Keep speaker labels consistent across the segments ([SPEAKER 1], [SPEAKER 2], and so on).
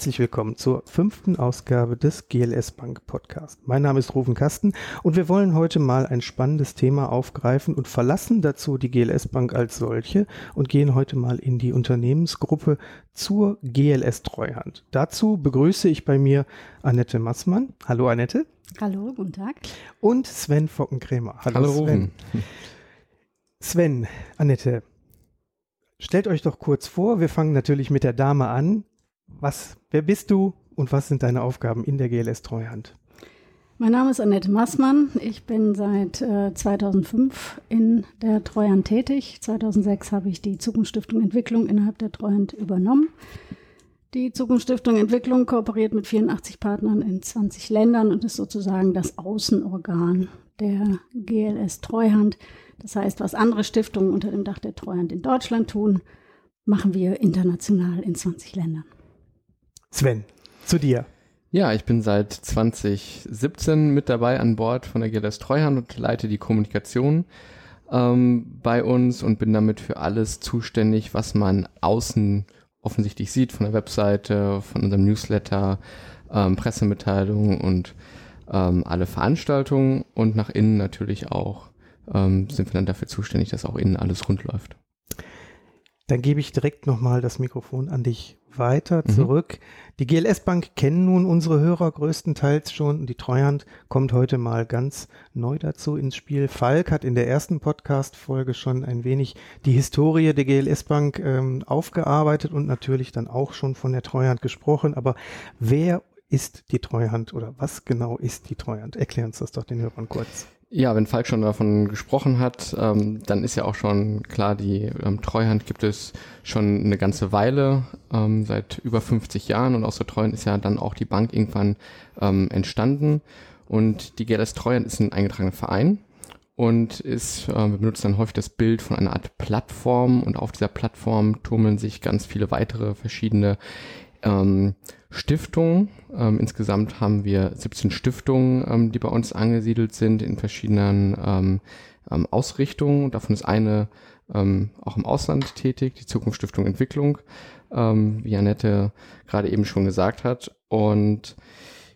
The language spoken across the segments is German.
[SPEAKER 1] Herzlich willkommen zur fünften Ausgabe des GLS Bank Podcast. Mein Name ist Rufen Kasten und wir wollen heute mal ein spannendes Thema aufgreifen und verlassen dazu die GLS Bank als solche und gehen heute mal in die Unternehmensgruppe zur GLS Treuhand. Dazu begrüße ich bei mir Annette Massmann. Hallo Annette.
[SPEAKER 2] Hallo, guten Tag.
[SPEAKER 1] Und Sven Fockenkrämer.
[SPEAKER 3] Hallo, Hallo Sven.
[SPEAKER 1] Sven, Annette, stellt euch doch kurz vor. Wir fangen natürlich mit der Dame an. Was, wer bist du und was sind deine Aufgaben in der GLS Treuhand?
[SPEAKER 2] Mein Name ist Annette Massmann. Ich bin seit äh, 2005 in der Treuhand tätig. 2006 habe ich die Zukunftsstiftung Entwicklung innerhalb der Treuhand übernommen. Die Zukunftsstiftung Entwicklung kooperiert mit 84 Partnern in 20 Ländern und ist sozusagen das Außenorgan der GLS Treuhand. Das heißt, was andere Stiftungen unter dem Dach der Treuhand in Deutschland tun, machen wir international in 20 Ländern.
[SPEAKER 1] Sven, zu dir.
[SPEAKER 3] Ja, ich bin seit 2017 mit dabei an Bord von der GLS Treuhand und leite die Kommunikation ähm, bei uns und bin damit für alles zuständig, was man außen offensichtlich sieht, von der Webseite, von unserem Newsletter, ähm, Pressemitteilungen und ähm, alle Veranstaltungen und nach innen natürlich auch ähm, sind wir dann dafür zuständig, dass auch innen alles rund läuft.
[SPEAKER 1] Dann gebe ich direkt nochmal das Mikrofon an dich weiter mhm. zurück. Mhm. Die GLS Bank kennen nun unsere Hörer größtenteils schon. Die Treuhand kommt heute mal ganz neu dazu ins Spiel. Falk hat in der ersten Podcast-Folge schon ein wenig die Historie der GLS Bank ähm, aufgearbeitet und natürlich dann auch schon von der Treuhand gesprochen. Aber wer ist die Treuhand oder was genau ist die Treuhand? Erklär uns das doch den Hörern kurz.
[SPEAKER 3] Ja, wenn Falk schon davon gesprochen hat, ähm, dann ist ja auch schon klar, die ähm, Treuhand gibt es schon eine ganze Weile, ähm, seit über 50 Jahren. Und aus der Treuhand ist ja dann auch die Bank irgendwann ähm, entstanden. Und die GLS Treuhand ist ein eingetragener Verein und ist, äh, wir benutzen dann häufig das Bild von einer Art Plattform. Und auf dieser Plattform tummeln sich ganz viele weitere verschiedene ähm, Stiftungen. Ähm, insgesamt haben wir 17 Stiftungen, ähm, die bei uns angesiedelt sind in verschiedenen ähm, ähm, Ausrichtungen. Davon ist eine ähm, auch im Ausland tätig, die Zukunftsstiftung Entwicklung, ähm, wie Annette gerade eben schon gesagt hat. Und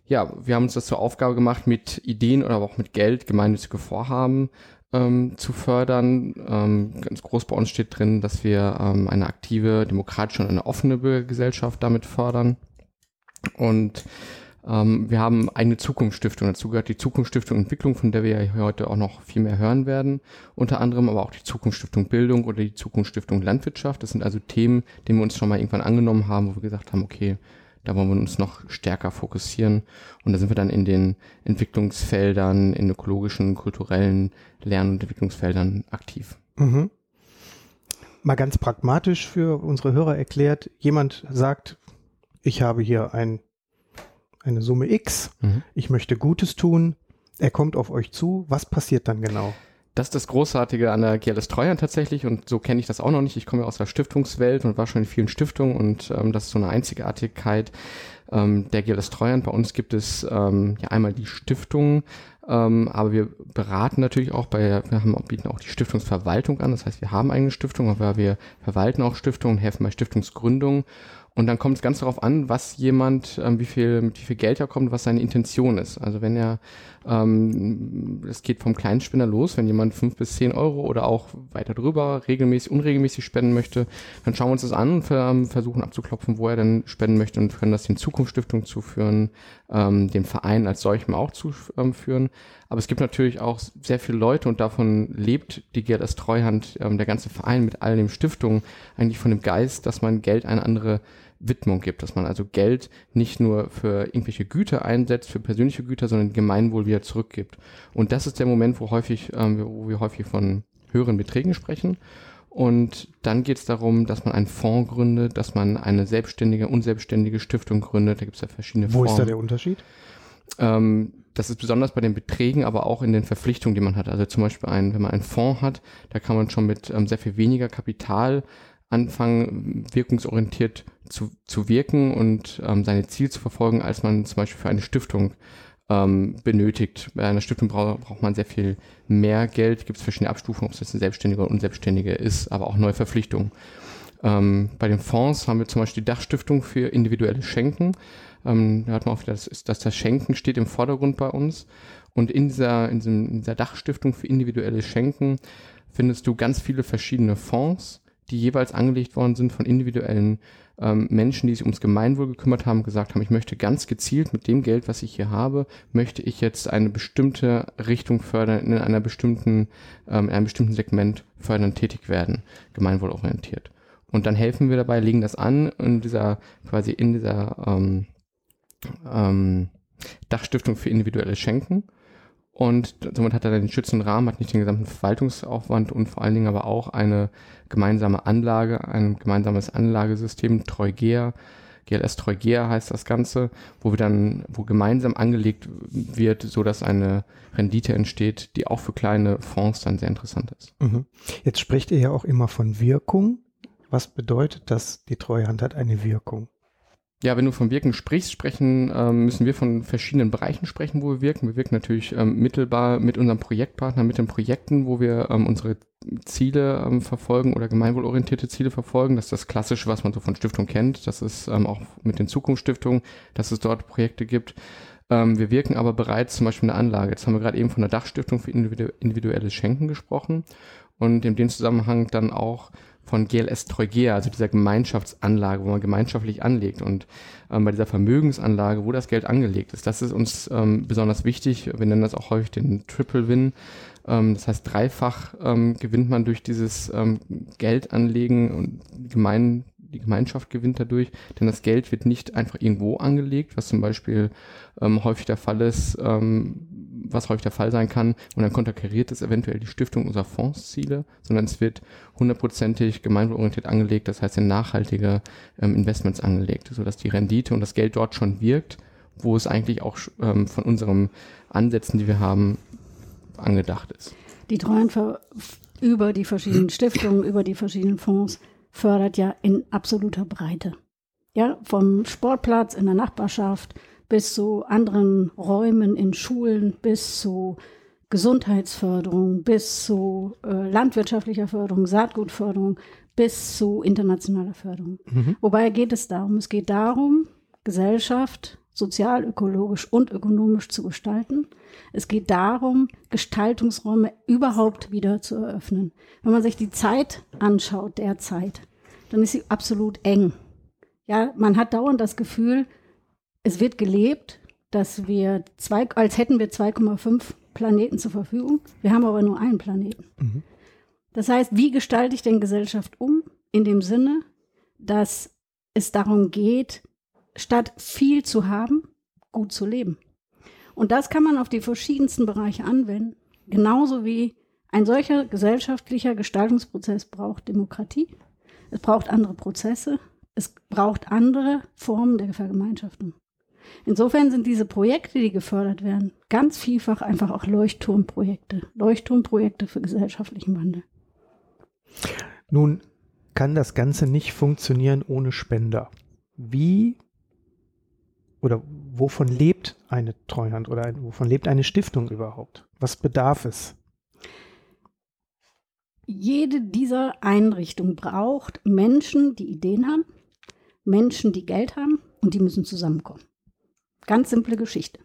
[SPEAKER 3] ja, wir haben uns das zur Aufgabe gemacht, mit Ideen oder auch mit Geld gemeinnützige Vorhaben ähm, zu fördern. Ähm, ganz groß bei uns steht drin, dass wir ähm, eine aktive, demokratische und eine offene Bürgergesellschaft damit fördern. Und ähm, wir haben eine Zukunftsstiftung. Dazu gehört die Zukunftsstiftung Entwicklung, von der wir ja heute auch noch viel mehr hören werden. Unter anderem aber auch die Zukunftsstiftung Bildung oder die Zukunftsstiftung Landwirtschaft. Das sind also Themen, denen wir uns schon mal irgendwann angenommen haben, wo wir gesagt haben, okay, da wollen wir uns noch stärker fokussieren. Und da sind wir dann in den Entwicklungsfeldern, in ökologischen, kulturellen Lern- und Entwicklungsfeldern aktiv. Mhm.
[SPEAKER 1] Mal ganz pragmatisch für unsere Hörer erklärt, jemand sagt, ich habe hier ein, eine Summe X, mhm. ich möchte Gutes tun, er kommt auf euch zu, was passiert dann genau?
[SPEAKER 3] Das ist das Großartige an der GLS Treuhand tatsächlich und so kenne ich das auch noch nicht. Ich komme ja aus der Stiftungswelt und war schon in vielen Stiftungen und ähm, das ist so eine Einzigartigkeit ähm, der GLS Treuhand. Bei uns gibt es ähm, ja einmal die Stiftung, ähm, aber wir beraten natürlich auch bei, wir haben, bieten auch die Stiftungsverwaltung an. Das heißt, wir haben eigene Stiftungen, aber wir verwalten auch Stiftungen, helfen bei Stiftungsgründungen und dann kommt es ganz darauf an, was jemand, ähm, wie viel, mit wie viel Geld er kommt, was seine Intention ist. Also wenn er, ähm, es geht vom Kleinspender los, wenn jemand fünf bis zehn Euro oder auch weiter drüber regelmäßig, unregelmäßig spenden möchte, dann schauen wir uns das an und ähm, versuchen abzuklopfen, wo er denn spenden möchte und können das den Zukunftsstiftung zuführen, ähm, den Verein als solchem auch zuführen. Aber es gibt natürlich auch sehr viele Leute und davon lebt die GLS Treuhand, ähm, der ganze Verein mit all den Stiftungen eigentlich von dem Geist, dass man Geld an andere Widmung gibt, dass man also Geld nicht nur für irgendwelche Güter einsetzt, für persönliche Güter, sondern Gemeinwohl wieder zurückgibt. Und das ist der Moment, wo häufig, ähm, wo wir häufig von höheren Beträgen sprechen. Und dann geht es darum, dass man einen Fonds gründet, dass man eine selbstständige, unselbstständige Stiftung gründet. Da gibt es ja verschiedene
[SPEAKER 1] Wo Fonds. Wo ist da der Unterschied?
[SPEAKER 3] Ähm, das ist besonders bei den Beträgen, aber auch in den Verpflichtungen, die man hat. Also zum Beispiel ein, wenn man einen Fonds hat, da kann man schon mit ähm, sehr viel weniger Kapital anfangen, wirkungsorientiert zu, zu wirken und ähm, seine Ziele zu verfolgen, als man zum Beispiel für eine Stiftung ähm, benötigt. Bei einer Stiftung braucht, braucht man sehr viel mehr Geld, gibt es verschiedene Abstufungen, ob es jetzt eine selbstständige oder unselbstständige ist, aber auch neue Verpflichtungen. Ähm, bei den Fonds haben wir zum Beispiel die Dachstiftung für individuelle Schenken. Ähm, da hat man auch wieder, das, ist, dass das Schenken steht im Vordergrund bei uns. Und in dieser, in, diesem, in dieser Dachstiftung für individuelle Schenken findest du ganz viele verschiedene Fonds, die jeweils angelegt worden sind von individuellen ähm, Menschen, die sich ums Gemeinwohl gekümmert haben, gesagt haben, ich möchte ganz gezielt mit dem Geld, was ich hier habe, möchte ich jetzt eine bestimmte Richtung fördern, in einer bestimmten, ähm, in einem bestimmten Segment fördern tätig werden, gemeinwohlorientiert. Und dann helfen wir dabei, legen das an in dieser, quasi in dieser ähm, ähm, Dachstiftung für individuelle Schenken und somit hat er den schützenden Rahmen, hat nicht den gesamten Verwaltungsaufwand und vor allen Dingen aber auch eine gemeinsame Anlage, ein gemeinsames Anlagesystem, Treugea, GLS Treugea heißt das Ganze, wo wir dann, wo gemeinsam angelegt wird, so dass eine Rendite entsteht, die auch für kleine Fonds dann sehr interessant ist.
[SPEAKER 1] Mhm. Jetzt spricht ihr ja auch immer von Wirkung. Was bedeutet das, die Treuhand hat eine Wirkung?
[SPEAKER 3] Ja, wenn du von Wirken sprichst, sprechen, ähm, müssen wir von verschiedenen Bereichen sprechen, wo wir wirken. Wir wirken natürlich ähm, mittelbar mit unserem Projektpartner, mit den Projekten, wo wir ähm, unsere Ziele ähm, verfolgen oder gemeinwohlorientierte Ziele verfolgen. Das ist das Klassische, was man so von Stiftung kennt. Das ist ähm, auch mit den Zukunftsstiftungen, dass es dort Projekte gibt. Ähm, wir wirken aber bereits zum Beispiel in der Anlage. Jetzt haben wir gerade eben von der Dachstiftung für individu individuelles Schenken gesprochen und in dem Zusammenhang dann auch von GLS Treugea, also dieser Gemeinschaftsanlage, wo man gemeinschaftlich anlegt. Und ähm, bei dieser Vermögensanlage, wo das Geld angelegt ist, das ist uns ähm, besonders wichtig. Wir nennen das auch häufig den Triple Win. Ähm, das heißt, dreifach ähm, gewinnt man durch dieses ähm, Geldanlegen und gemein, die Gemeinschaft gewinnt dadurch, denn das Geld wird nicht einfach irgendwo angelegt, was zum Beispiel ähm, häufig der Fall ist, ähm, was häufig der Fall sein kann, und dann konterkariert es eventuell die Stiftung unserer Fondsziele, sondern es wird hundertprozentig gemeinwohlorientiert angelegt, das heißt in nachhaltige ähm, Investments angelegt, sodass die Rendite und das Geld dort schon wirkt, wo es eigentlich auch ähm, von unseren Ansätzen, die wir haben, angedacht ist.
[SPEAKER 2] Die Treuen über die verschiedenen Stiftungen, über die verschiedenen Fonds fördert ja in absoluter Breite. Ja, vom Sportplatz in der Nachbarschaft bis zu anderen Räumen in Schulen, bis zu Gesundheitsförderung, bis zu äh, landwirtschaftlicher Förderung, Saatgutförderung, bis zu internationaler Förderung. Mhm. Wobei geht es darum, es geht darum, Gesellschaft sozial, ökologisch und ökonomisch zu gestalten. Es geht darum, Gestaltungsräume überhaupt wieder zu eröffnen. Wenn man sich die Zeit anschaut, derzeit, dann ist sie absolut eng. Ja, man hat dauernd das Gefühl, es wird gelebt, dass wir zwei, als hätten wir 2,5 Planeten zur Verfügung. Wir haben aber nur einen Planeten. Mhm. Das heißt, wie gestalte ich denn Gesellschaft um? In dem Sinne, dass es darum geht, statt viel zu haben, gut zu leben. Und das kann man auf die verschiedensten Bereiche anwenden. Genauso wie ein solcher gesellschaftlicher Gestaltungsprozess braucht Demokratie. Es braucht andere Prozesse. Es braucht andere Formen der Vergemeinschaftung. Insofern sind diese Projekte, die gefördert werden, ganz vielfach einfach auch Leuchtturmprojekte. Leuchtturmprojekte für gesellschaftlichen Wandel.
[SPEAKER 1] Nun kann das Ganze nicht funktionieren ohne Spender. Wie oder wovon lebt eine Treuhand oder ein, wovon lebt eine Stiftung überhaupt? Was bedarf es?
[SPEAKER 2] Jede dieser Einrichtungen braucht Menschen, die Ideen haben, Menschen, die Geld haben und die müssen zusammenkommen. Ganz simple Geschichte.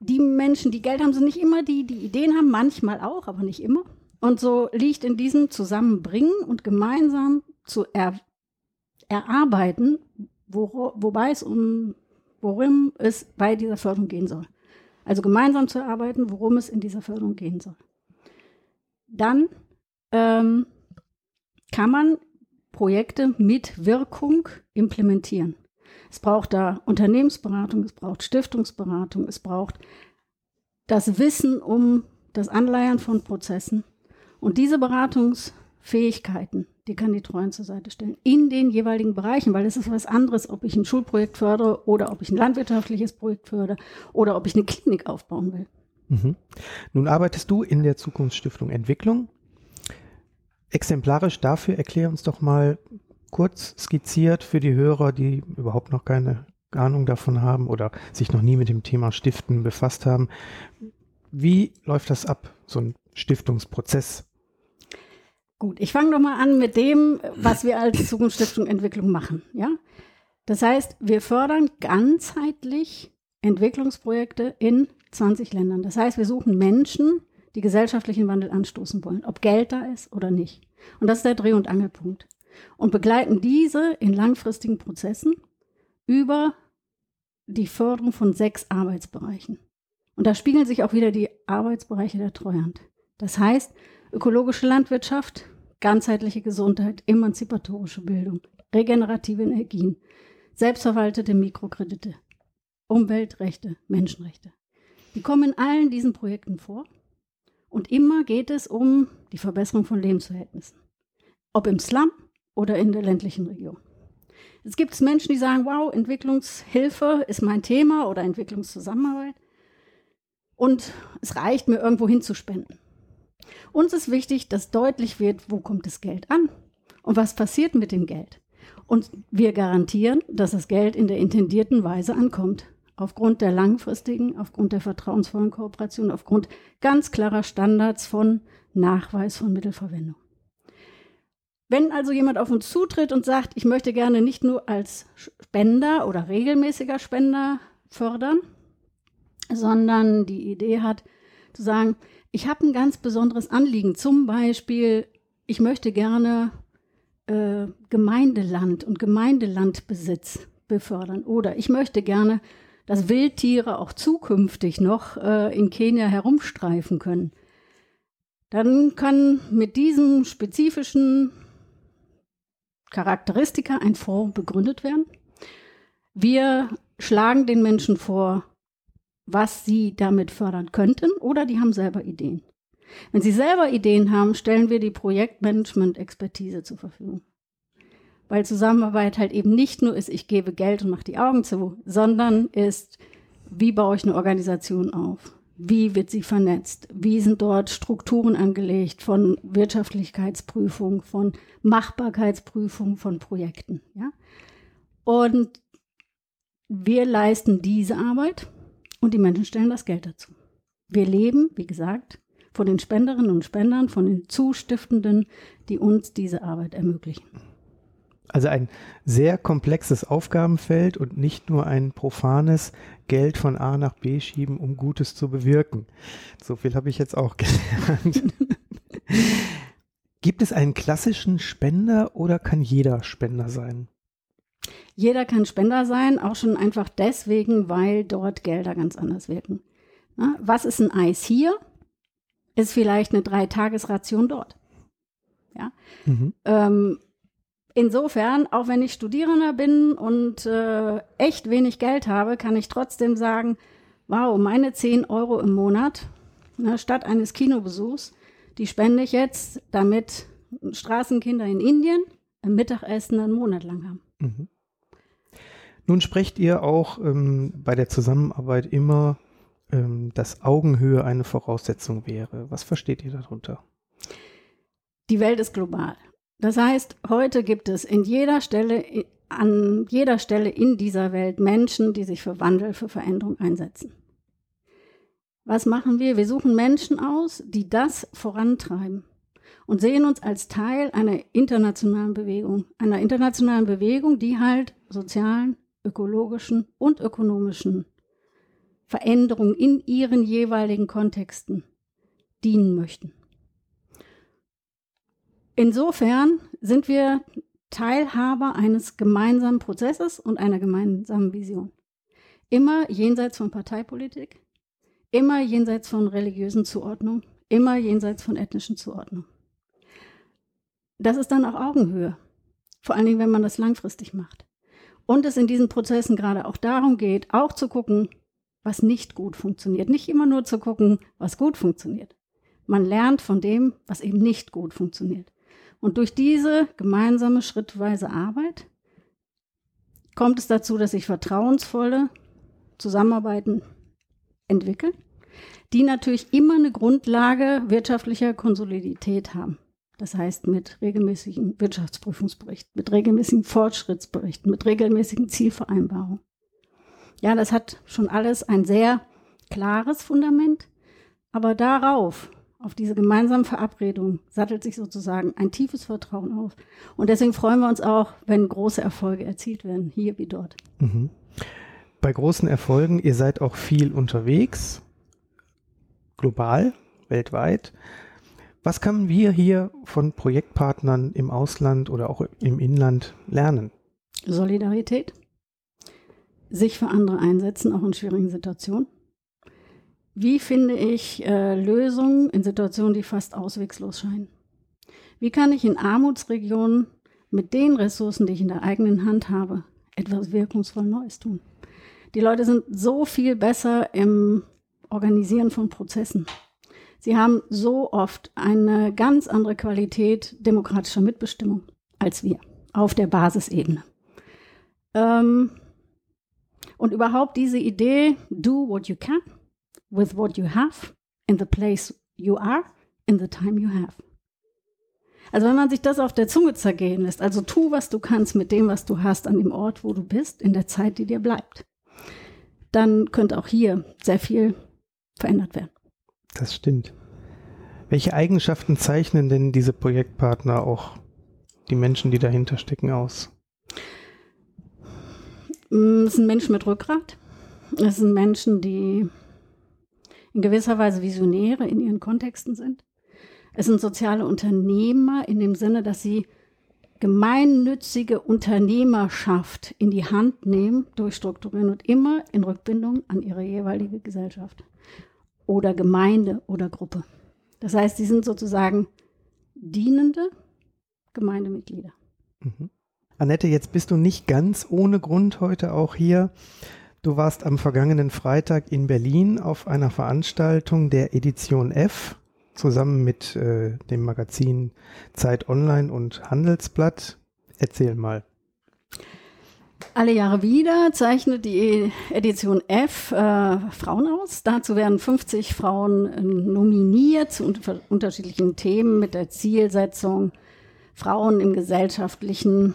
[SPEAKER 2] Die Menschen, die Geld haben, sind nicht immer die, die Ideen haben, manchmal auch, aber nicht immer. Und so liegt in diesem Zusammenbringen und gemeinsam zu er, erarbeiten, wo, wobei es um, worum es bei dieser Förderung gehen soll. Also gemeinsam zu erarbeiten, worum es in dieser Förderung gehen soll. Dann ähm, kann man Projekte mit Wirkung implementieren. Es braucht da Unternehmensberatung, es braucht Stiftungsberatung, es braucht das Wissen um das Anleiern von Prozessen. Und diese Beratungsfähigkeiten, die kann die Treuen zur Seite stellen, in den jeweiligen Bereichen, weil es ist was anderes, ob ich ein Schulprojekt fördere oder ob ich ein landwirtschaftliches Projekt fördere oder ob ich eine Klinik aufbauen will.
[SPEAKER 1] Mhm. Nun arbeitest du in der Zukunftsstiftung Entwicklung. Exemplarisch dafür erklär uns doch mal, kurz skizziert für die Hörer, die überhaupt noch keine Ahnung davon haben oder sich noch nie mit dem Thema Stiften befasst haben. Wie läuft das ab, so ein Stiftungsprozess?
[SPEAKER 2] Gut, ich fange doch mal an mit dem, was wir als Zukunftsstiftung Entwicklung machen. Ja, das heißt, wir fördern ganzheitlich Entwicklungsprojekte in 20 Ländern. Das heißt, wir suchen Menschen, die gesellschaftlichen Wandel anstoßen wollen, ob Geld da ist oder nicht. Und das ist der Dreh- und Angelpunkt. Und begleiten diese in langfristigen Prozessen über die Förderung von sechs Arbeitsbereichen. Und da spiegeln sich auch wieder die Arbeitsbereiche der Treuhand. Das heißt, ökologische Landwirtschaft, ganzheitliche Gesundheit, emanzipatorische Bildung, regenerative Energien, selbstverwaltete Mikrokredite, Umweltrechte, Menschenrechte. Die kommen in allen diesen Projekten vor. Und immer geht es um die Verbesserung von Lebensverhältnissen. Ob im Slum oder in der ländlichen Region. Es gibt Menschen, die sagen, wow, Entwicklungshilfe ist mein Thema oder Entwicklungszusammenarbeit. Und es reicht mir, irgendwo hinzuspenden. Uns ist wichtig, dass deutlich wird, wo kommt das Geld an und was passiert mit dem Geld. Und wir garantieren, dass das Geld in der intendierten Weise ankommt. Aufgrund der langfristigen, aufgrund der vertrauensvollen Kooperation, aufgrund ganz klarer Standards von Nachweis von Mittelverwendung. Wenn also jemand auf uns zutritt und sagt, ich möchte gerne nicht nur als Spender oder regelmäßiger Spender fördern, sondern die Idee hat zu sagen, ich habe ein ganz besonderes Anliegen. Zum Beispiel, ich möchte gerne äh, Gemeindeland und Gemeindelandbesitz befördern. Oder ich möchte gerne, dass Wildtiere auch zukünftig noch äh, in Kenia herumstreifen können. Dann kann mit diesem spezifischen Charakteristika ein Fonds begründet werden. Wir schlagen den Menschen vor, was sie damit fördern könnten oder die haben selber Ideen. Wenn sie selber Ideen haben, stellen wir die Projektmanagement-Expertise zur Verfügung. Weil Zusammenarbeit halt eben nicht nur ist, ich gebe Geld und mache die Augen zu, sondern ist, wie baue ich eine Organisation auf? Wie wird sie vernetzt? Wie sind dort Strukturen angelegt von Wirtschaftlichkeitsprüfung, von Machbarkeitsprüfung von Projekten? Ja? Und wir leisten diese Arbeit und die Menschen stellen das Geld dazu. Wir leben, wie gesagt, von den Spenderinnen und Spendern, von den Zustiftenden, die uns diese Arbeit ermöglichen.
[SPEAKER 1] Also ein sehr komplexes Aufgabenfeld und nicht nur ein profanes Geld von A nach B schieben, um Gutes zu bewirken. So viel habe ich jetzt auch gelernt. Gibt es einen klassischen Spender oder kann jeder Spender sein?
[SPEAKER 2] Jeder kann Spender sein, auch schon einfach deswegen, weil dort Gelder ganz anders wirken. Na, was ist ein Eis hier? Ist vielleicht eine Dreitagesration dort. Ja. Mhm. Ähm, insofern, auch wenn ich Studierender bin und äh, echt wenig Geld habe, kann ich trotzdem sagen, wow, meine 10 Euro im Monat na, statt eines Kinobesuchs, die spende ich jetzt, damit Straßenkinder in Indien ein Mittagessen einen Monat lang haben. Mhm.
[SPEAKER 1] Nun sprecht ihr auch ähm, bei der Zusammenarbeit immer, ähm, dass Augenhöhe eine Voraussetzung wäre. Was versteht ihr darunter?
[SPEAKER 2] Die Welt ist global. Das heißt, heute gibt es in jeder Stelle, an jeder Stelle in dieser Welt Menschen, die sich für Wandel, für Veränderung einsetzen. Was machen wir? Wir suchen Menschen aus, die das vorantreiben und sehen uns als Teil einer internationalen Bewegung. Einer internationalen Bewegung, die halt sozialen, ökologischen und ökonomischen Veränderungen in ihren jeweiligen Kontexten dienen möchten. Insofern sind wir Teilhaber eines gemeinsamen Prozesses und einer gemeinsamen Vision. Immer jenseits von Parteipolitik, immer jenseits von religiösen Zuordnungen, immer jenseits von ethnischen Zuordnungen. Das ist dann auch Augenhöhe, vor allen Dingen, wenn man das langfristig macht. Und es in diesen Prozessen gerade auch darum geht, auch zu gucken, was nicht gut funktioniert. Nicht immer nur zu gucken, was gut funktioniert. Man lernt von dem, was eben nicht gut funktioniert. Und durch diese gemeinsame schrittweise Arbeit kommt es dazu, dass sich vertrauensvolle Zusammenarbeiten entwickeln, die natürlich immer eine Grundlage wirtschaftlicher Konsolidität haben. Das heißt mit regelmäßigen Wirtschaftsprüfungsberichten, mit regelmäßigen Fortschrittsberichten, mit regelmäßigen Zielvereinbarungen. Ja, das hat schon alles ein sehr klares Fundament, aber darauf auf diese gemeinsamen Verabredungen sattelt sich sozusagen ein tiefes Vertrauen auf. Und deswegen freuen wir uns auch, wenn große Erfolge erzielt werden, hier wie dort. Mhm.
[SPEAKER 1] Bei großen Erfolgen, ihr seid auch viel unterwegs, global, weltweit. Was können wir hier von Projektpartnern im Ausland oder auch im Inland lernen?
[SPEAKER 2] Solidarität, sich für andere einsetzen, auch in schwierigen Situationen wie finde ich äh, Lösungen in Situationen, die fast auswegslos scheinen? Wie kann ich in Armutsregionen mit den Ressourcen, die ich in der eigenen Hand habe, etwas wirkungsvoll Neues tun? Die Leute sind so viel besser im Organisieren von Prozessen. Sie haben so oft eine ganz andere Qualität demokratischer Mitbestimmung als wir auf der Basisebene. Ähm, und überhaupt diese Idee, do what you can, with what you have, in the place you are, in the time you have. Also wenn man sich das auf der Zunge zergehen lässt, also tu, was du kannst mit dem, was du hast, an dem Ort, wo du bist, in der Zeit, die dir bleibt, dann könnte auch hier sehr viel verändert werden.
[SPEAKER 1] Das stimmt. Welche Eigenschaften zeichnen denn diese Projektpartner auch die Menschen, die dahinter stecken, aus?
[SPEAKER 2] Mm, es sind Menschen mit Rückgrat. Es sind Menschen, die in gewisser Weise Visionäre in ihren Kontexten sind. Es sind soziale Unternehmer in dem Sinne, dass sie gemeinnützige Unternehmerschaft in die Hand nehmen, durchstrukturieren und immer in Rückbindung an ihre jeweilige Gesellschaft oder Gemeinde oder Gruppe. Das heißt, sie sind sozusagen dienende Gemeindemitglieder.
[SPEAKER 1] Mhm. Annette, jetzt bist du nicht ganz ohne Grund heute auch hier. Du warst am vergangenen Freitag in Berlin auf einer Veranstaltung der Edition F zusammen mit äh, dem Magazin Zeit Online und Handelsblatt. Erzähl mal.
[SPEAKER 2] Alle Jahre wieder zeichnet die Edition F äh, Frauen aus. Dazu werden 50 Frauen äh, nominiert zu unter unterschiedlichen Themen mit der Zielsetzung, Frauen im gesellschaftlichen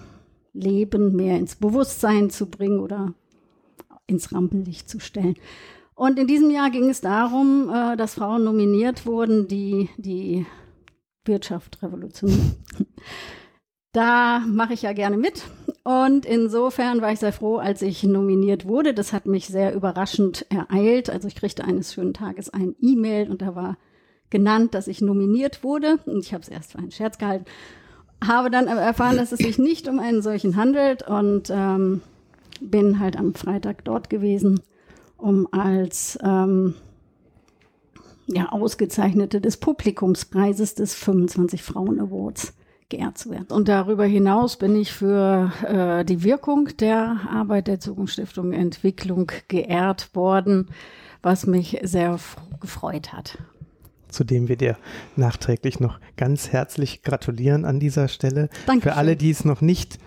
[SPEAKER 2] Leben mehr ins Bewusstsein zu bringen oder ins Rampenlicht zu stellen. Und in diesem Jahr ging es darum, äh, dass Frauen nominiert wurden, die die Wirtschaft revolutionieren. Da mache ich ja gerne mit. Und insofern war ich sehr froh, als ich nominiert wurde. Das hat mich sehr überraschend ereilt. Also ich kriegte eines schönen Tages ein E-Mail und da war genannt, dass ich nominiert wurde. Und ich habe es erst für einen Scherz gehalten. Habe dann erfahren, dass es sich nicht um einen solchen handelt. Und ähm, bin halt am Freitag dort gewesen, um als ähm, ja, Ausgezeichnete des Publikumspreises des 25 Frauen Awards geehrt zu werden. Und darüber hinaus bin ich für äh, die Wirkung der Arbeit der Zukunftsstiftung Entwicklung geehrt worden, was mich sehr gefreut hat.
[SPEAKER 1] Zu dem wir dir nachträglich noch ganz herzlich gratulieren an dieser Stelle. Danke. Für alle, die es noch nicht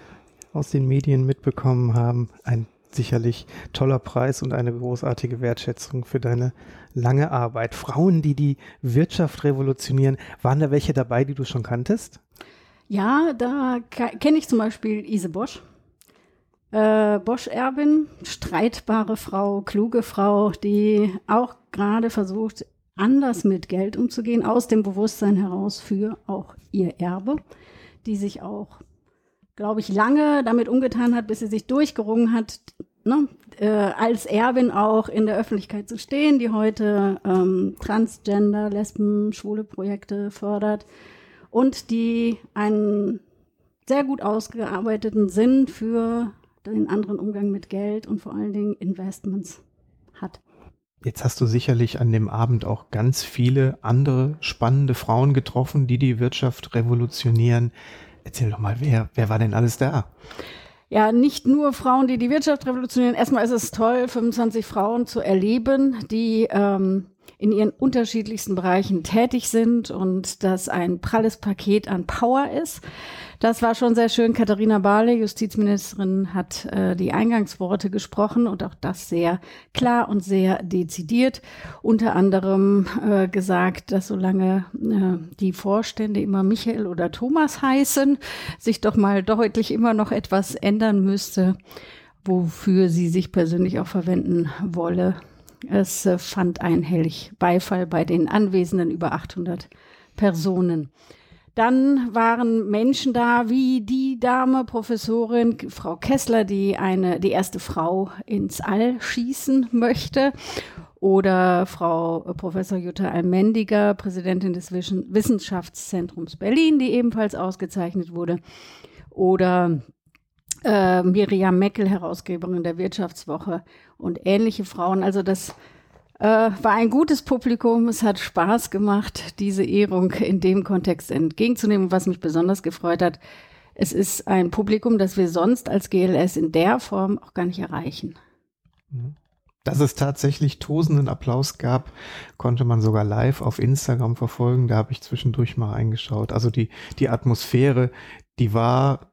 [SPEAKER 1] aus den Medien mitbekommen haben. Ein sicherlich toller Preis und eine großartige Wertschätzung für deine lange Arbeit. Frauen, die die Wirtschaft revolutionieren, waren da welche dabei, die du schon kanntest?
[SPEAKER 2] Ja, da kenne ich zum Beispiel Ise Bosch. Äh, Bosch-Erbin, streitbare Frau, kluge Frau, die auch gerade versucht, anders mit Geld umzugehen, aus dem Bewusstsein heraus für auch ihr Erbe, die sich auch glaube ich, lange damit umgetan hat, bis sie sich durchgerungen hat, ne, äh, als Erbin auch in der Öffentlichkeit zu stehen, die heute ähm, Transgender, Lesben, schwule Projekte fördert und die einen sehr gut ausgearbeiteten Sinn für den anderen Umgang mit Geld und vor allen Dingen Investments hat.
[SPEAKER 1] Jetzt hast du sicherlich an dem Abend auch ganz viele andere spannende Frauen getroffen, die die Wirtschaft revolutionieren. Erzähl doch mal, wer, wer war denn alles da?
[SPEAKER 2] Ja, nicht nur Frauen, die die Wirtschaft revolutionieren. Erstmal ist es toll, 25 Frauen zu erleben, die ähm, in ihren unterschiedlichsten Bereichen tätig sind und das ein pralles Paket an Power ist. Das war schon sehr schön. Katharina Barley, Justizministerin, hat äh, die Eingangsworte gesprochen und auch das sehr klar und sehr dezidiert. Unter anderem äh, gesagt, dass solange äh, die Vorstände immer Michael oder Thomas heißen, sich doch mal deutlich immer noch etwas ändern müsste, wofür sie sich persönlich auch verwenden wolle Es äh, fand einhellig Beifall bei den Anwesenden über 800 Personen. Dann waren Menschen da, wie die Dame, Professorin Frau Kessler, die eine, die erste Frau ins All schießen möchte. Oder Frau Professor Jutta Almendiger, Präsidentin des Wissenschaftszentrums Berlin, die ebenfalls ausgezeichnet wurde. Oder äh, Miriam Meckel, Herausgeberin der Wirtschaftswoche und ähnliche Frauen. Also das äh, war ein gutes Publikum. Es hat Spaß gemacht, diese Ehrung in dem Kontext entgegenzunehmen. Was mich besonders gefreut hat, es ist ein Publikum, das wir sonst als GLS in der Form auch gar nicht erreichen.
[SPEAKER 1] Dass es tatsächlich tosenden Applaus gab, konnte man sogar live auf Instagram verfolgen. Da habe ich zwischendurch mal eingeschaut. Also die, die Atmosphäre, die war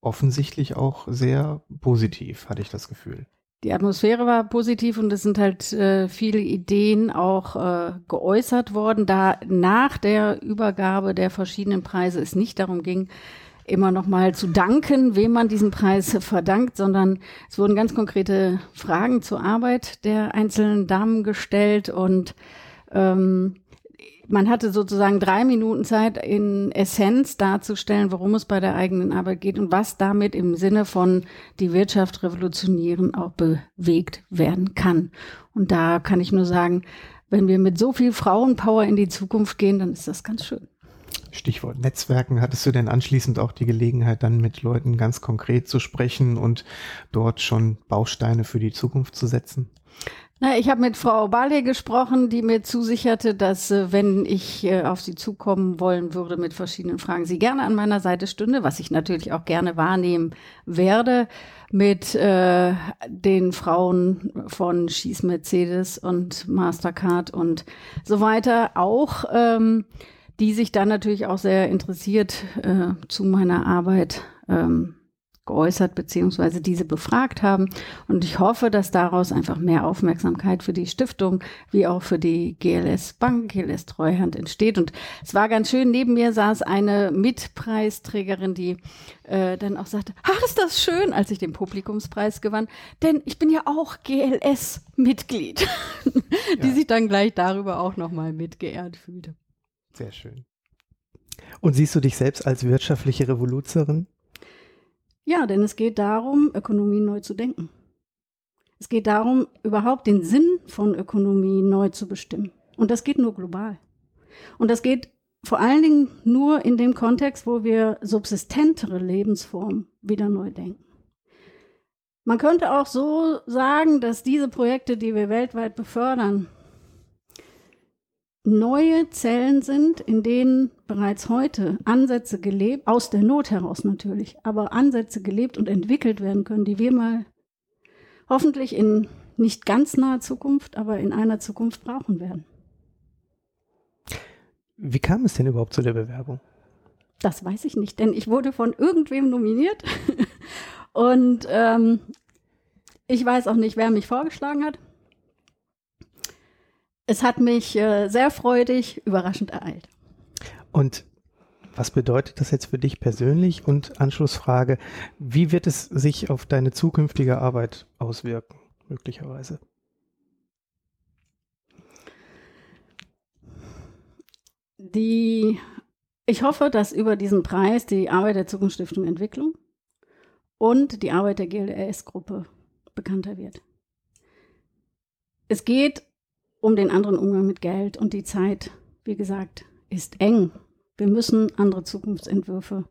[SPEAKER 1] offensichtlich auch sehr positiv, hatte ich das Gefühl
[SPEAKER 2] die Atmosphäre war positiv und es sind halt äh, viele Ideen auch äh, geäußert worden, da nach der Übergabe der verschiedenen Preise es nicht darum ging, immer noch mal zu danken, wem man diesen Preis verdankt, sondern es wurden ganz konkrete Fragen zur Arbeit der einzelnen Damen gestellt und ähm, man hatte sozusagen drei Minuten Zeit, in Essenz darzustellen, worum es bei der eigenen Arbeit geht und was damit im Sinne von die Wirtschaft revolutionieren auch bewegt werden kann. Und da kann ich nur sagen, wenn wir mit so viel Frauenpower in die Zukunft gehen, dann ist das ganz schön.
[SPEAKER 1] Stichwort Netzwerken. Hattest du denn anschließend auch die Gelegenheit, dann mit Leuten ganz konkret zu sprechen und dort schon Bausteine für die Zukunft zu setzen?
[SPEAKER 2] Na, ich habe mit Frau Bale gesprochen, die mir zusicherte, dass äh, wenn ich äh, auf sie zukommen wollen würde mit verschiedenen Fragen, sie gerne an meiner Seite stünde, was ich natürlich auch gerne wahrnehmen werde mit äh, den Frauen von Schieß Mercedes und Mastercard und so weiter. Auch, ähm, die sich dann natürlich auch sehr interessiert äh, zu meiner Arbeit ähm, geäußert beziehungsweise diese befragt haben. Und ich hoffe, dass daraus einfach mehr Aufmerksamkeit für die Stiftung wie auch für die GLS Bank, GLS Treuhand entsteht. Und es war ganz schön, neben mir saß eine Mitpreisträgerin, die äh, dann auch sagte, ach, ist das schön, als ich den Publikumspreis gewann, denn ich bin ja auch GLS-Mitglied, die ja. sich dann gleich darüber auch nochmal mitgeehrt fühlte.
[SPEAKER 1] Sehr schön. Und siehst du dich selbst als wirtschaftliche Revoluzerin?
[SPEAKER 2] Ja, denn es geht darum, Ökonomie neu zu denken. Es geht darum, überhaupt den Sinn von Ökonomie neu zu bestimmen. Und das geht nur global. Und das geht vor allen Dingen nur in dem Kontext, wo wir subsistentere Lebensformen wieder neu denken. Man könnte auch so sagen, dass diese Projekte, die wir weltweit befördern, neue Zellen sind, in denen bereits heute Ansätze gelebt, aus der Not heraus natürlich, aber Ansätze gelebt und entwickelt werden können, die wir mal hoffentlich in nicht ganz naher Zukunft, aber in einer Zukunft brauchen werden.
[SPEAKER 1] Wie kam es denn überhaupt zu der Bewerbung?
[SPEAKER 2] Das weiß ich nicht, denn ich wurde von irgendwem nominiert und ähm, ich weiß auch nicht, wer mich vorgeschlagen hat. Es hat mich äh, sehr freudig, überraschend ereilt.
[SPEAKER 1] Und was bedeutet das jetzt für dich persönlich? Und Anschlussfrage, wie wird es sich auf deine zukünftige Arbeit auswirken, möglicherweise?
[SPEAKER 2] Die, ich hoffe, dass über diesen Preis die Arbeit der Zukunftsstiftung Entwicklung und die Arbeit der GLRS-Gruppe bekannter wird. Es geht um den anderen Umgang mit Geld und die Zeit, wie gesagt, ist eng. Wir müssen andere Zukunftsentwürfe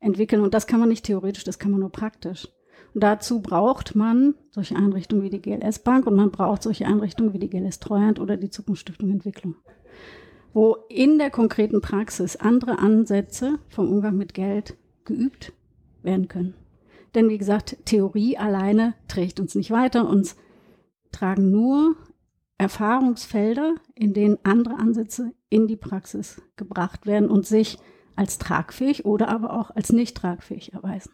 [SPEAKER 2] entwickeln und das kann man nicht theoretisch, das kann man nur praktisch. Und dazu braucht man solche Einrichtungen wie die GLS Bank und man braucht solche Einrichtungen wie die GLS Treuhand oder die Zukunftsstiftung Entwicklung, wo in der konkreten Praxis andere Ansätze vom Umgang mit Geld geübt werden können. Denn wie gesagt, Theorie alleine trägt uns nicht weiter, uns tragen nur Erfahrungsfelder, in denen andere Ansätze in die Praxis gebracht werden und sich als tragfähig oder aber auch als nicht tragfähig erweisen.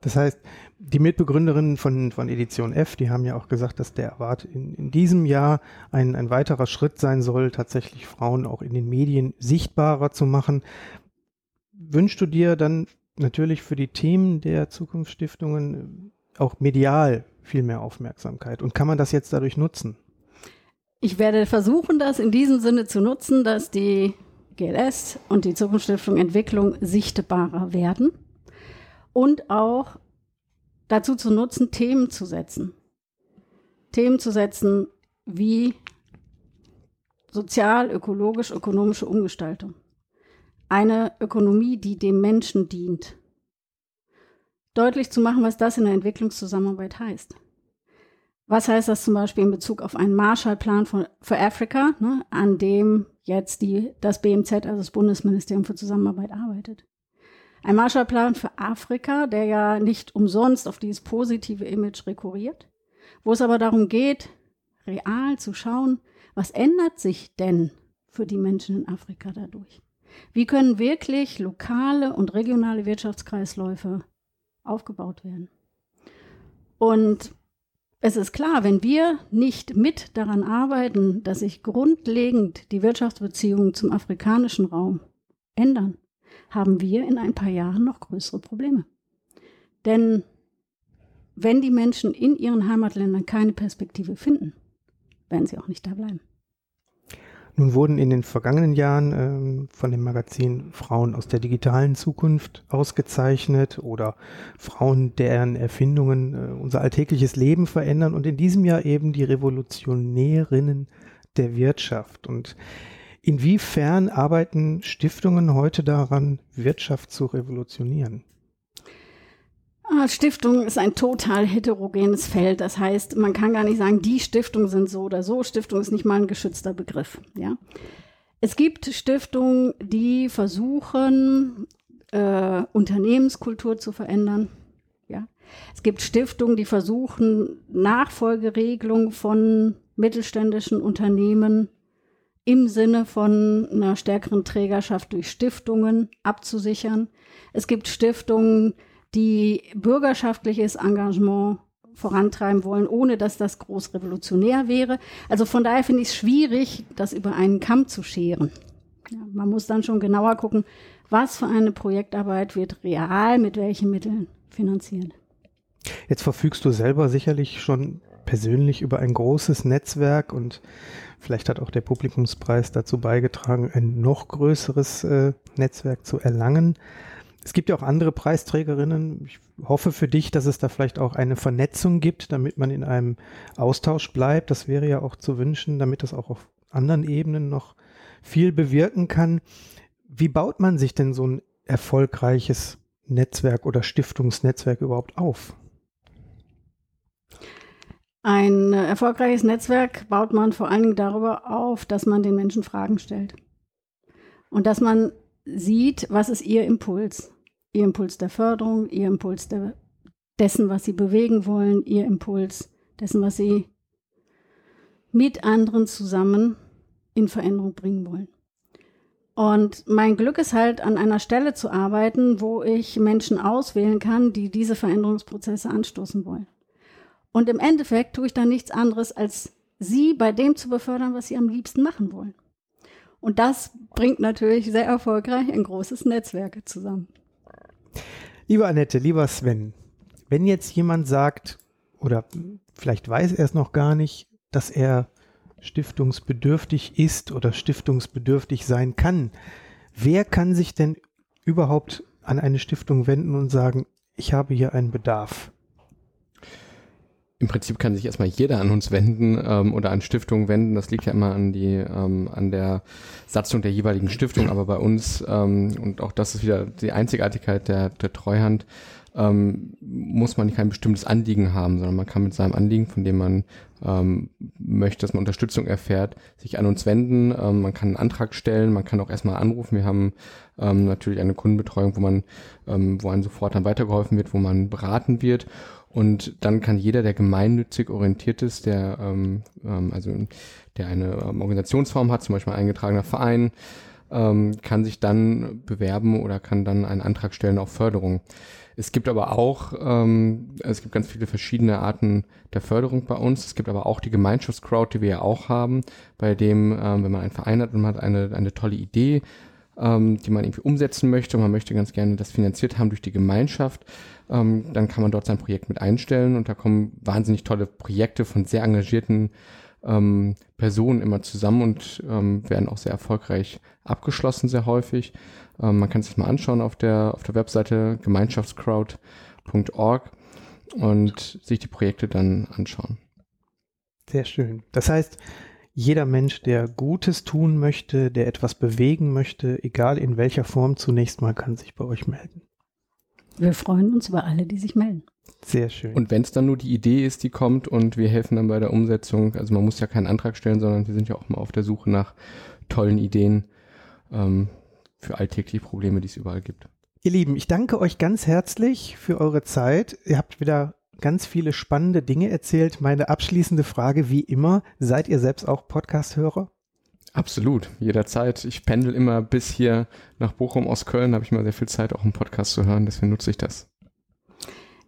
[SPEAKER 1] Das heißt, die Mitbegründerinnen von, von Edition F, die haben ja auch gesagt, dass der Award in, in diesem Jahr ein, ein weiterer Schritt sein soll, tatsächlich Frauen auch in den Medien sichtbarer zu machen. Wünschst du dir dann natürlich für die Themen der Zukunftsstiftungen auch medial viel mehr Aufmerksamkeit. Und kann man das jetzt dadurch nutzen?
[SPEAKER 2] Ich werde versuchen, das in diesem Sinne zu nutzen, dass die GLS und die Zukunftsstiftung Entwicklung sichtbarer werden und auch dazu zu nutzen, Themen zu setzen. Themen zu setzen wie sozial, ökologisch, ökonomische Umgestaltung. Eine Ökonomie, die dem Menschen dient. Deutlich zu machen, was das in der Entwicklungszusammenarbeit heißt. Was heißt das zum Beispiel in Bezug auf einen Marshallplan für Afrika, ne, an dem jetzt die, das BMZ, also das Bundesministerium für Zusammenarbeit, arbeitet? Ein Marshallplan für Afrika, der ja nicht umsonst auf dieses positive Image rekurriert, wo es aber darum geht, real zu schauen, was ändert sich denn für die Menschen in Afrika dadurch? Wie können wirklich lokale und regionale Wirtschaftskreisläufe aufgebaut werden? Und es ist klar, wenn wir nicht mit daran arbeiten, dass sich grundlegend die Wirtschaftsbeziehungen zum afrikanischen Raum ändern, haben wir in ein paar Jahren noch größere Probleme. Denn wenn die Menschen in ihren Heimatländern keine Perspektive finden, werden sie auch nicht da bleiben.
[SPEAKER 1] Nun wurden in den vergangenen Jahren ähm, von dem Magazin Frauen aus der digitalen Zukunft ausgezeichnet oder Frauen, deren Erfindungen äh, unser alltägliches Leben verändern und in diesem Jahr eben die Revolutionärinnen der Wirtschaft. Und inwiefern arbeiten Stiftungen heute daran, Wirtschaft zu revolutionieren?
[SPEAKER 2] Ah, Stiftung ist ein total heterogenes Feld. Das heißt, man kann gar nicht sagen, die Stiftungen sind so oder so. Stiftung ist nicht mal ein geschützter Begriff. Ja. Es gibt Stiftungen, die versuchen, äh, Unternehmenskultur zu verändern. Ja. Es gibt Stiftungen, die versuchen, Nachfolgeregelung von mittelständischen Unternehmen im Sinne von einer stärkeren Trägerschaft durch Stiftungen abzusichern. Es gibt Stiftungen, die bürgerschaftliches Engagement vorantreiben wollen, ohne dass das groß revolutionär wäre. Also von daher finde ich es schwierig, das über einen Kamm zu scheren. Ja, man muss dann schon genauer gucken, was für eine Projektarbeit wird real mit welchen Mitteln finanziert.
[SPEAKER 1] Jetzt verfügst du selber sicherlich schon persönlich über ein großes Netzwerk und vielleicht hat auch der Publikumspreis dazu beigetragen, ein noch größeres äh, Netzwerk zu erlangen. Es gibt ja auch andere Preisträgerinnen. Ich hoffe für dich, dass es da vielleicht auch eine Vernetzung gibt, damit man in einem Austausch bleibt. Das wäre ja auch zu wünschen, damit das auch auf anderen Ebenen noch viel bewirken kann. Wie baut man sich denn so ein erfolgreiches Netzwerk oder Stiftungsnetzwerk überhaupt auf?
[SPEAKER 2] Ein erfolgreiches Netzwerk baut man vor allen Dingen darüber auf, dass man den Menschen Fragen stellt. Und dass man sieht, was ist ihr Impuls? Ihr Impuls der Förderung, ihr Impuls der, dessen, was sie bewegen wollen, ihr Impuls dessen, was sie mit anderen zusammen in Veränderung bringen wollen. Und mein Glück ist halt, an einer Stelle zu arbeiten, wo ich Menschen auswählen kann, die diese Veränderungsprozesse anstoßen wollen. Und im Endeffekt tue ich dann nichts anderes, als sie bei dem zu befördern, was sie am liebsten machen wollen. Und das bringt natürlich sehr erfolgreich ein großes Netzwerk zusammen.
[SPEAKER 1] Liebe Annette, lieber Sven, wenn jetzt jemand sagt, oder vielleicht weiß er es noch gar nicht, dass er stiftungsbedürftig ist oder stiftungsbedürftig sein kann, wer kann sich denn überhaupt an eine Stiftung wenden und sagen, ich habe hier einen Bedarf?
[SPEAKER 3] Im Prinzip kann sich erstmal jeder an uns wenden ähm, oder an Stiftungen wenden. Das liegt ja immer an die ähm, an der Satzung der jeweiligen Stiftung. Aber bei uns ähm, und auch das ist wieder die Einzigartigkeit der, der Treuhand ähm, muss man kein bestimmtes Anliegen haben, sondern man kann mit seinem Anliegen, von dem man ähm, möchte, dass man Unterstützung erfährt, sich an uns wenden. Ähm, man kann einen Antrag stellen, man kann auch erstmal anrufen. Wir haben ähm, natürlich eine Kundenbetreuung, wo man, ähm, wo einem sofort dann weitergeholfen wird, wo man beraten wird. Und dann kann jeder, der gemeinnützig orientiert ist, der ähm, ähm, also der eine ähm, Organisationsform hat, zum Beispiel ein eingetragener Verein, ähm, kann sich dann bewerben oder kann dann einen Antrag stellen auf Förderung. Es gibt aber auch, ähm, es gibt ganz viele verschiedene Arten der Förderung bei uns. Es gibt aber auch die Gemeinschaftscrowd, die wir ja auch haben, bei dem, ähm, wenn man einen Verein hat und man hat eine, eine tolle Idee, ähm, die man irgendwie umsetzen möchte. Man möchte ganz gerne das finanziert haben durch die Gemeinschaft. Ähm, dann kann man dort sein Projekt mit einstellen und da kommen wahnsinnig tolle Projekte von sehr engagierten ähm, Personen immer zusammen und ähm, werden auch sehr erfolgreich abgeschlossen, sehr häufig. Ähm, man kann sich mal anschauen auf der, auf der Webseite gemeinschaftscrowd.org und sich die Projekte dann anschauen.
[SPEAKER 1] Sehr schön. Das heißt, jeder Mensch, der Gutes tun möchte, der etwas bewegen möchte, egal in welcher Form, zunächst mal kann sich bei euch melden.
[SPEAKER 2] Wir freuen uns über alle, die sich melden.
[SPEAKER 1] Sehr schön.
[SPEAKER 3] Und wenn es dann nur die Idee ist, die kommt und wir helfen dann bei der Umsetzung, also man muss ja keinen Antrag stellen, sondern wir sind ja auch mal auf der Suche nach tollen Ideen ähm, für alltägliche Probleme, die es überall gibt.
[SPEAKER 1] Ihr Lieben, ich danke euch ganz herzlich für eure Zeit. Ihr habt wieder ganz viele spannende Dinge erzählt. Meine abschließende Frage, wie immer, seid ihr selbst auch Podcast-Hörer?
[SPEAKER 3] Absolut, jederzeit. Ich pendel immer bis hier nach Bochum aus Köln, habe ich mal sehr viel Zeit, auch einen Podcast zu hören, deswegen nutze ich das.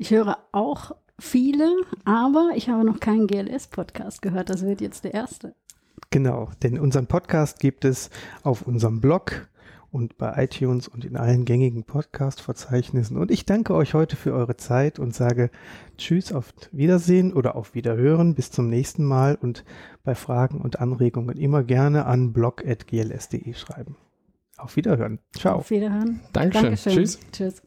[SPEAKER 2] Ich höre auch viele, aber ich habe noch keinen GLS-Podcast gehört. Das wird jetzt der erste.
[SPEAKER 1] Genau, denn unseren Podcast gibt es auf unserem Blog und bei iTunes und in allen gängigen Podcast-Verzeichnissen. Und ich danke euch heute für eure Zeit und sage Tschüss, auf Wiedersehen oder auf Wiederhören. Bis zum nächsten Mal und bei Fragen und Anregungen immer gerne an blog.gls.de schreiben. Auf Wiederhören. Ciao.
[SPEAKER 2] Auf Wiederhören.
[SPEAKER 3] Dankeschön. Dankeschön. Tschüss. Tschüss.